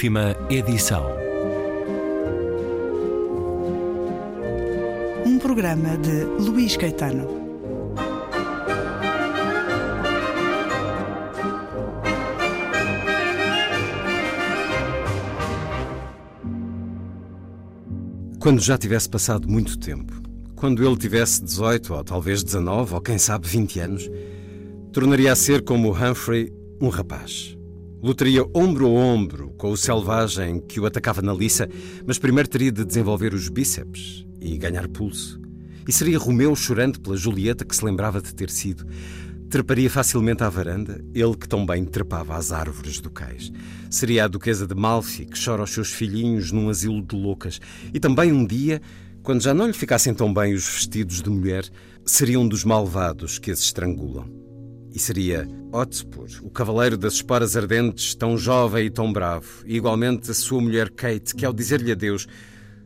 Última edição. Um programa de Luís Caetano. Quando já tivesse passado muito tempo, quando ele tivesse 18 ou talvez 19 ou quem sabe 20 anos, tornaria a ser como Humphrey um rapaz. Lutaria ombro a ombro com o selvagem que o atacava na liça, mas primeiro teria de desenvolver os bíceps e ganhar pulso. E seria Romeu chorando pela Julieta que se lembrava de ter sido. Treparia facilmente à varanda, ele que tão bem trepava às árvores do cais. Seria a duquesa de Malfi que chora aos seus filhinhos num asilo de loucas. E também um dia, quando já não lhe ficassem tão bem os vestidos de mulher, seria um dos malvados que as estrangulam. E seria Hotspur, o cavaleiro das esporas ardentes, tão jovem e tão bravo, e igualmente a sua mulher Kate, que ao dizer-lhe adeus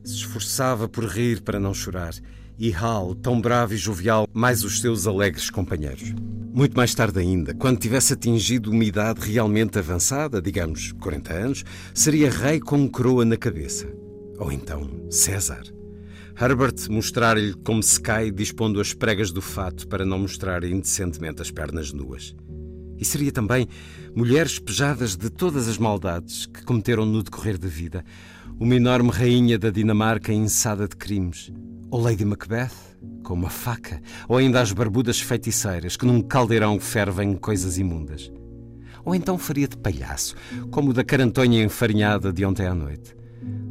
se esforçava por rir para não chorar, e Hal, tão bravo e jovial, mais os seus alegres companheiros. Muito mais tarde ainda, quando tivesse atingido uma idade realmente avançada, digamos 40 anos, seria rei com coroa na cabeça. Ou então César. Herbert mostrar-lhe como se cai dispondo as pregas do fato para não mostrar indecentemente as pernas nuas. E seria também mulheres pejadas de todas as maldades que cometeram no decorrer da vida, uma enorme rainha da Dinamarca ensada de crimes, ou Lady Macbeth, com uma faca, ou ainda as barbudas feiticeiras que num caldeirão fervem coisas imundas. Ou então faria de palhaço, como o da carantonha enfarinhada de ontem à noite.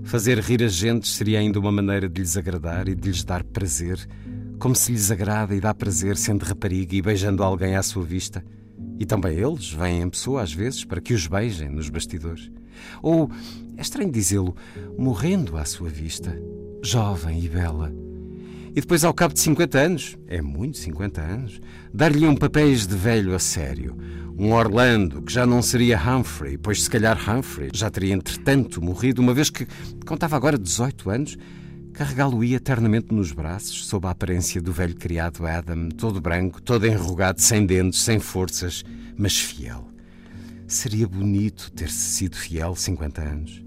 Fazer rir as gentes seria ainda uma maneira de lhes agradar e de lhes dar prazer, como se lhes agrada e dá prazer sendo rapariga e beijando alguém à sua vista. E também eles vêm em pessoa às vezes para que os beijem nos bastidores. Ou, é estranho dizê-lo, morrendo à sua vista, jovem e bela. E depois, ao cabo de 50 anos, é muito 50 anos, dar-lhe um papéis de velho a sério, um Orlando, que já não seria Humphrey, pois se calhar Humphrey já teria entretanto morrido, uma vez que contava agora 18 anos, carregá-lo-ia eternamente nos braços, sob a aparência do velho criado Adam, todo branco, todo enrugado, sem dentes, sem forças, mas fiel. Seria bonito ter-se sido fiel 50 anos.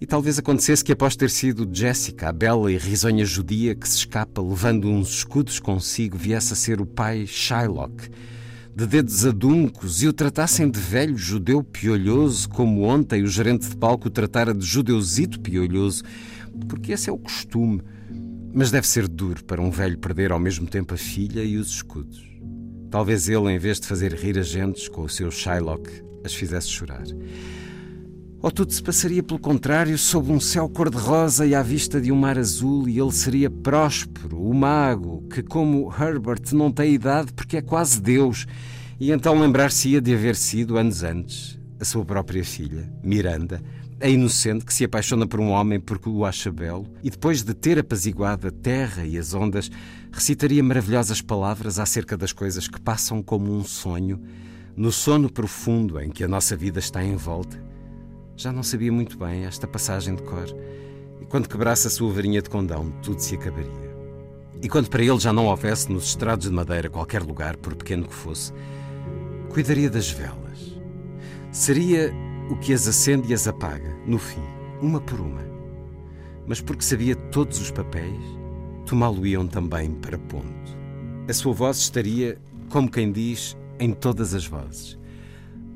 E talvez acontecesse que, após ter sido Jessica, a bela e risonha judia que se escapa levando uns escudos consigo, viesse a ser o pai Shylock, de dedos aduncos e o tratassem de velho judeu piolhoso, como ontem o gerente de palco o tratara de judeuzito piolhoso, porque esse é o costume. Mas deve ser duro para um velho perder ao mesmo tempo a filha e os escudos. Talvez ele, em vez de fazer rir as gentes com o seu Shylock, as fizesse chorar. Ou tudo se passaria pelo contrário, sob um céu cor-de-rosa e à vista de um mar azul, e ele seria próspero, o mago, que, como Herbert, não tem idade porque é quase Deus, e então lembrar-se-ia de haver sido, anos antes, a sua própria filha, Miranda, a inocente que se apaixona por um homem porque o acha belo, e depois de ter apaziguado a terra e as ondas, recitaria maravilhosas palavras acerca das coisas que passam como um sonho, no sono profundo em que a nossa vida está envolta já não sabia muito bem esta passagem de cor, e quando quebrasse a sua varinha de condão, tudo se acabaria. E quando para ele já não houvesse nos estrados de madeira qualquer lugar, por pequeno que fosse, cuidaria das velas. Seria o que as acende e as apaga, no fim, uma por uma. Mas porque sabia todos os papéis, tomá-lo-iam também para ponto. A sua voz estaria, como quem diz, em todas as vozes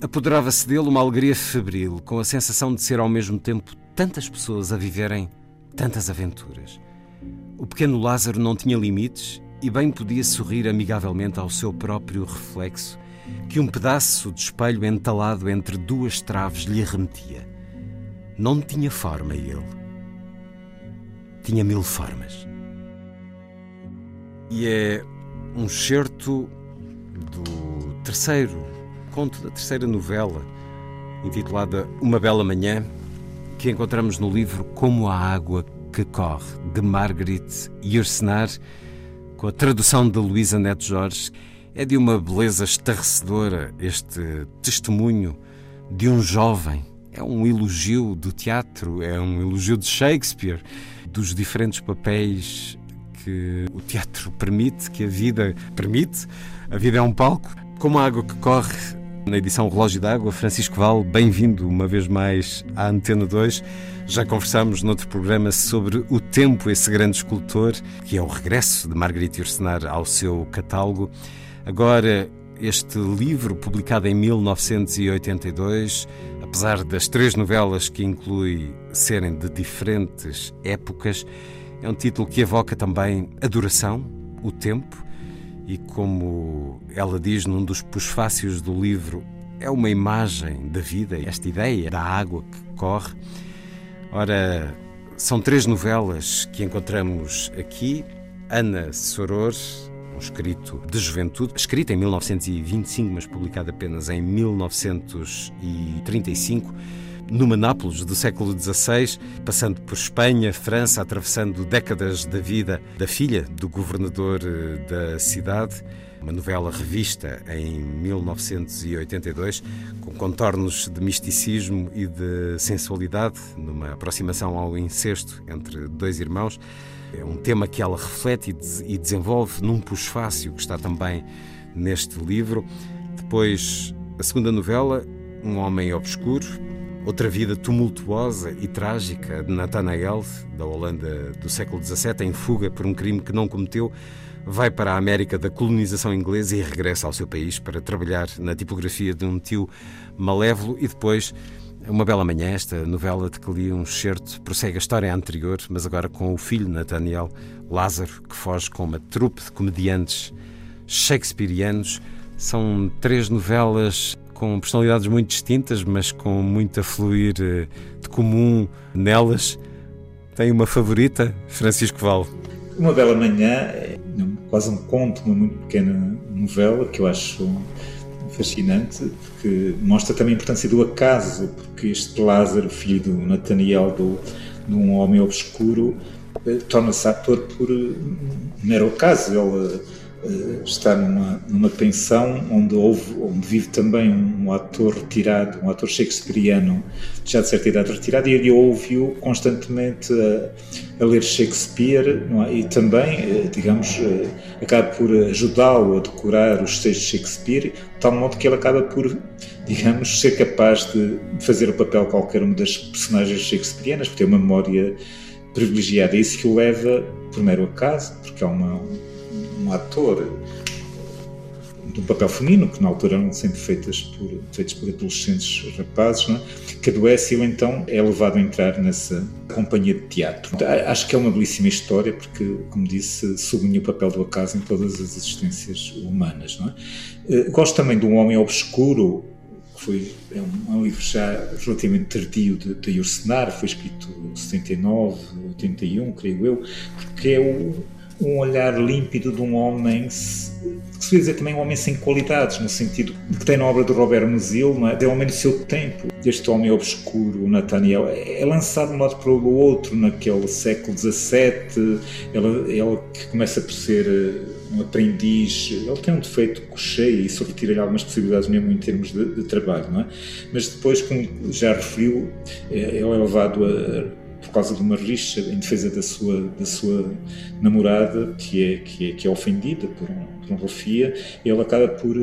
Apoderava-se dele uma alegria febril, com a sensação de ser ao mesmo tempo tantas pessoas a viverem tantas aventuras. O pequeno Lázaro não tinha limites e bem podia sorrir amigavelmente ao seu próprio reflexo, que um pedaço de espelho entalado entre duas traves lhe arremetia. Não tinha forma ele. Tinha mil formas. E é um certo do terceiro conto da terceira novela, intitulada Uma Bela Manhã, que encontramos no livro Como a Água que Corre, de Margaret Yourcenar, com a tradução de Luísa Neto Jorge. É de uma beleza estarrecedora este testemunho de um jovem. É um elogio do teatro, é um elogio de Shakespeare, dos diferentes papéis que o teatro permite, que a vida permite. A vida é um palco. Como a água que corre, Na edição Relógio d'Água, Francisco Val, bem-vindo uma vez mais à Antena 2. Já conversamos noutro programa sobre o tempo, esse grande escultor, que é o regresso de Marguerite Yourcenar ao seu catálogo. Agora, este livro, publicado em 1982, apesar das três novelas que inclui serem de diferentes épocas, é um título que evoca também a duração, o tempo, e como ela diz num dos pusfácios do livro, é uma imagem da vida, esta ideia da água que corre. Ora, são três novelas que encontramos aqui. Ana Soror, um escrito de juventude, escrita em 1925, mas publicado apenas em 1935 numa Nápoles do século XVI, passando por Espanha, França, atravessando décadas da vida da filha do governador eh, da cidade. Uma novela revista em 1982, com contornos de misticismo e de sensualidade, numa aproximação ao incesto entre dois irmãos. É um tema que ela reflete e desenvolve num pusfácio que está também neste livro. Depois, a segunda novela, Um Homem Obscuro, Outra vida tumultuosa e trágica de Nathanael, da Holanda do século XVII, em fuga por um crime que não cometeu, vai para a América da colonização inglesa e regressa ao seu país para trabalhar na tipografia de um tio malévolo e depois uma Bela Manhã, esta novela de que li um excerto, prossegue a história anterior, mas agora com o filho Nathaniel, Lázaro, que foge com uma trupe de comediantes shakespearianos. São três novelas com personalidades muito distintas, mas com muito a fluir eh, de comum nelas. Tem uma favorita, Francisco Val? Uma Bela Manhã é quase um conto, uma muito pequena novela que eu acho fascinante, porque mostra também a importância do acaso, porque este Lázaro, filho do Nathaniel, do, de um homem obscuro, eh, torna-se ator por eh, mero acaso. Ele está numa, numa pensão onde, houve, onde vive também um, ator retirado, um ator shakespeariano, já de certa idade retirado, e ele ouve-o constantemente a, a, ler Shakespeare é? e também, eh, digamos, eh, acaba por ajudá-lo a decorar os textos de Shakespeare, de tal modo que ele acaba por, digamos, ser capaz de fazer o papel qualquer uma das personagens shakespearianas, porque tem uma memória privilegiada. É isso que o leva, primeiro acaso, porque há uma um ator de um papel feminino, que na altura eram sempre feitas por, feitos por adolescentes rapazes, é? que adoece e então é levado a entrar nessa companhia de teatro. Acho que é uma belíssima história porque, como disse, sublinha o papel do acaso em todas as existências humanas. É? Eh, gosto também de Um Homem Obscuro, que foi, é um, é livro já relativamente tardio de, de Yursenar, foi escrito em 79, 81, creio eu, porque é o um olhar límpido de um homem, que se dizer também um homem sem qualidades, no sentido de que tem na obra do Robert Musil, de homem do seu tempo, deste homem obscuro, Nathaniel, é lançado de um lado para o outro naquele século XVII, ele, ele que começa por ser eh, um aprendiz, ele tem um defeito cocheio e isso retira-lhe algumas possibilidades mesmo em termos de, de, trabalho, não é? Mas depois, como já referiu, ele é levado a por causa de uma rixa em defesa da sua, da sua namorada, que é, que é, que é ofendida por um, por um ele acaba por,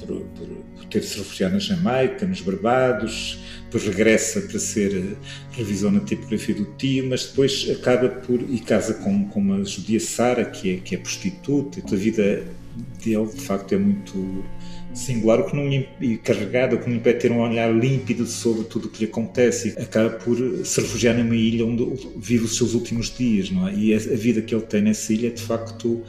por, por, por ter se refugiado na Jamaica, nos Barbados, depois regressa para ser revisão na tipografia do tio, mas depois acaba por. e casa com, com uma judia Sara, que é, que é prostituta, a vida dele de facto é muito singular, que não e carregado, o que não impede ter um olhar límpido sobre tudo o que lhe acontece acaba por se refugiar numa ilha onde vive os seus últimos dias, não é? E a, a vida que ele tem nessa ilha é de facto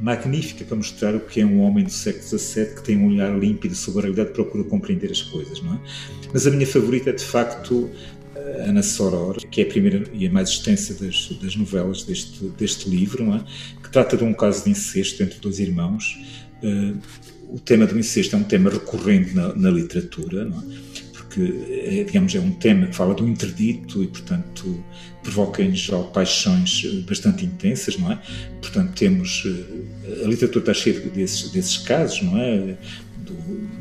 magnífica para mostrar o que é um homem do século XVII que tem um olhar límpido sobre a realidade e procura compreender as coisas, não é? Mas a minha favorita é de facto Ana Soror, que é a primeira e a mais extensa das, das novelas deste, deste livro, é? que trata de um caso de incesto entre dois irmãos. Uh, o tema do incesto é um tema recorrente na, na literatura, é? porque, é, digamos, é um tema que fala do interdito e, portanto, provoca em geral paixões eh, bastante intensas, não é? Portanto, temos. Eh, a literatura está cheia desses, desses casos, não é? Do,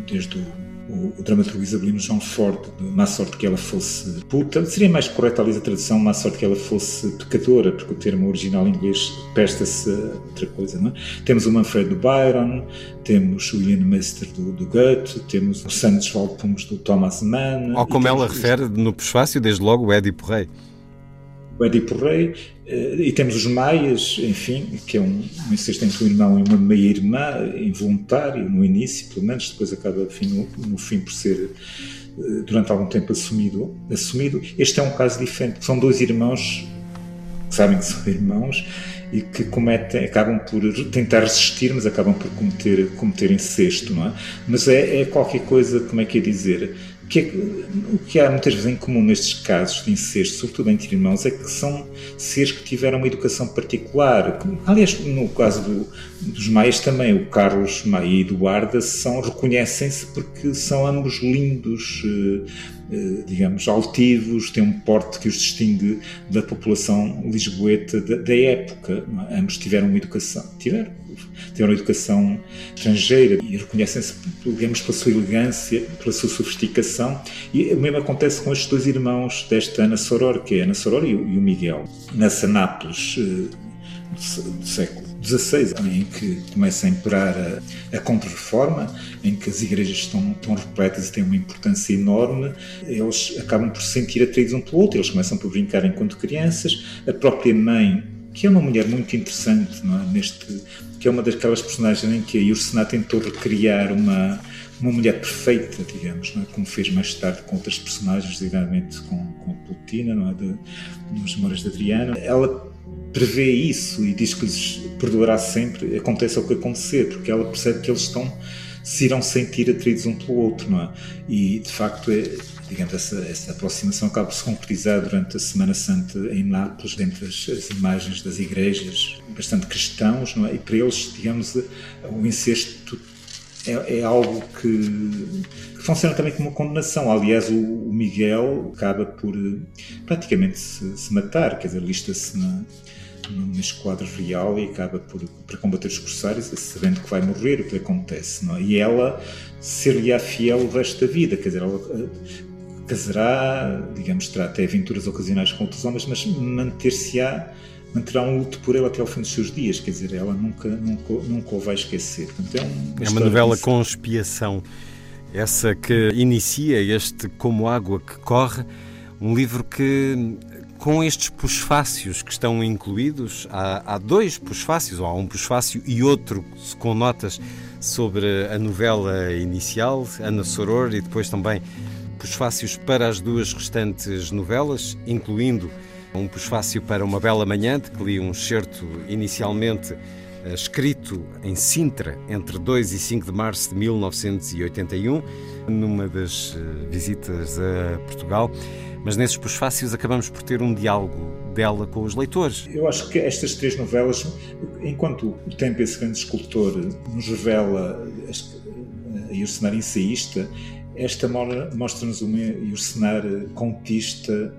desde o o, o dramaturgo Isabelino João Ford, de má sorte que ela fosse puta. Seria mais correta, aliás, a tradução, má sorte que ela fosse pecadora, porque o termo original em inglês presta-se a outra coisa. Não é? Temos o Manfred do Byron, temos o Ian Meister do, do Goethe, temos o Santos Valpumes do Thomas Mann. Ou como ela refere no prefácio, desde logo, o Édipo Rei o Édipo Rei, eh, e temos os Maias, enfim, que é um, um incesto entre um irmão e uma meia-irmã, involuntário no início, pelo menos, depois acaba enfim, no, no fim por ser eh, durante algum tempo assumido, assumido. Este é um caso diferente, são dois irmãos que sabem que são irmãos e que cometem, acabam por tentar resistir, mas acabam por cometer, cometer incesto, não é? Mas é, é qualquer coisa, como é que é dizer? Que é, o que há muitas vezes em comum nestes casos de incesto, sobretudo entre irmãos, é que são seres que tiveram uma educação particular. Aliás, no caso do, dos Maias também, o Carlos Maia e Eduarda são, reconhecem-se porque são ambos lindos, eh, digamos, altivos, têm um porte que os distingue da população lisboeta da, da época. É? Ambos tiveram uma educação, tiveram, tiveram uma educação estrangeira e reconhecem-se, digamos, pela sua elegância, pela sua sofisticação. E o mesmo acontece com estes dois irmãos desta Ana Soror, que é Ana Soror e e o Miguel. Nessa Nápoles eh, do século XVI, em que começa a imperar a, a contra-reforma, em que as igrejas estão, estão repletas e têm uma importância enorme, eles acabam por se sentir atraídos um pelo outro, eles começam por brincar enquanto crianças, a própria mãe que é uma mulher muito interessante, é? neste que é uma daquelas personagens em que a Ursena tentou recriar uma uma mulher perfeita, digamos, é? como fez mais tarde com outras personagens, designadamente com, com a Plutina, é? de, nos Memórias de Adriana. Ela prevê isso e diz que lhes perdoará sempre, aconteça o que acontecer, porque ela percebe que eles estão se irão sentir atraídos um pelo outro, não é? E de facto, é, digamos, essa, essa aproximação acaba por se concretizar durante a Semana Santa em Nápoles, dentre as, as imagens das igrejas, bastante cristãos, não é? E para eles, digamos, o incesto é, é algo que, que, funciona também como uma condenação. Aliás, o, o Miguel acaba por praticamente se, se matar, quer dizer, lista-se na numa esquadra real e acaba por, por combater os corsários, sabendo que vai morrer, o que acontece. Não é? E ela ser-lhe-á fiel o resto da vida, quer dizer, ela uh, casará, digamos, terá até aventuras ocasionais com outros homens, mas manter-se-á, manterá um luto por ela até ao fim dos seus dias, quer dizer, ela nunca, nunca, nunca o vai esquecer. Portanto, é, um, uma, é uma novela com expiação, essa que inicia este Como Água que Corre, um livro que com estes pusfácios que estão incluídos, há, há dois pusfácios, ou há um pusfácio e outro com notas sobre a novela inicial, Ana Soror, e depois também pusfácios para as duas restantes novelas, incluindo um pusfácio para Uma Bela Manhã, de que li um excerto inicialmente eh, escrito em Sintra entre 2 e 5 de março de 1981, numa das eh, visitas a Portugal mas nesses pós-fácios acabamos por ter um diálogo dela com os leitores. Eu acho que estas três novelas, enquanto o tempo esse grande escultor nos revela a cenário ensaísta, esta mostra-nos uma cenário contista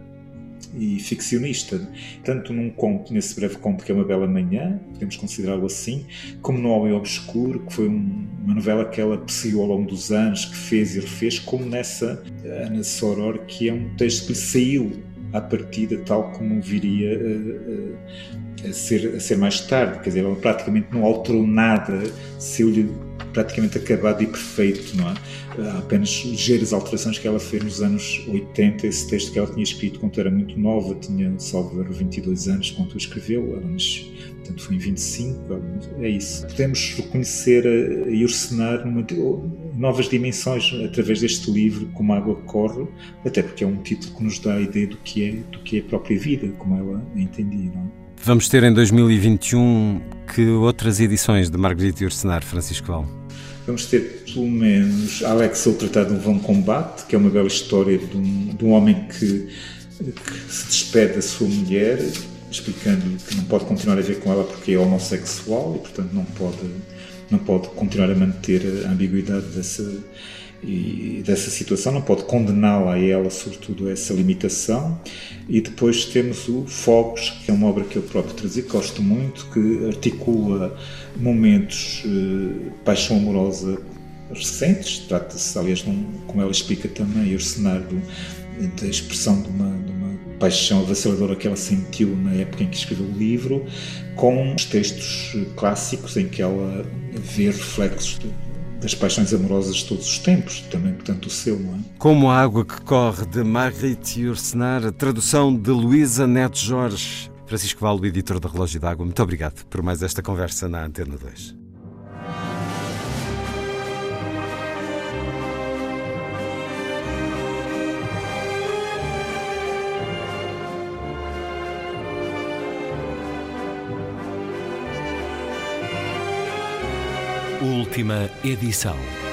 e ficcionista, tanto num conto, nesse breve conto que é Uma Bela Manhã, podemos considerá-lo assim, como no Homem Obscuro, que foi um, uma novela que ela perseguiu ao longo dos anos, que fez e refez, como nessa Ana Soror, que é um texto que lhe saiu à partida tal como viria a, a, a, ser, a ser mais tarde, quer dizer, ela praticamente não alterou nada, saiu-lhe praticamente acabado e perfeito, não é? Há apenas ligeiras alterações que ela fez nos anos 80. Esse texto que ela tinha escrito quando era muito nova, tinha, salvo 22 anos quando o escreveu, ela nos, portanto foi em 25, é isso. Podemos reconhecer e urcenar numa, novas dimensões através deste livro, como a água corre, até porque é um título que nos dá a ideia do que é, do que é a própria vida, como ela a entendia, não é? Vamos ter em 2021 que outras edições de Margarida e Urcenar, Francisco Val? Vamos ter pelo menos Alex o Tratado de um Vão Combate, que é uma bela história de um, de um homem que, que se despede da sua mulher, explicando que não pode continuar a ver com ela porque é homossexual e, portanto, não pode, não pode continuar a manter a ambiguidade dessa e dessa situação, não pode condená-la a ela, sobretudo, a essa limitação. E depois temos o Fogos, que é uma obra que eu próprio trazi, gosto muito, que articula momentos de eh, paixão amorosa recentes. Trata-se, aliás, num, como ela explica também, o cenário da expressão de uma, de uma paixão avassaladora que ela sentiu na época em que escreveu o livro, com os textos clássicos em que ela vê reflexos de, das paixões amorosas de todos os tempos, também, portanto, o seu, não é? Como a água que corre, de Marguerite Yourcenar, tradução de Luísa Neto Jorge. Francisco Valo, editor da Relógio d'Água, muito obrigado por mais esta conversa na Antena 2. Última edição.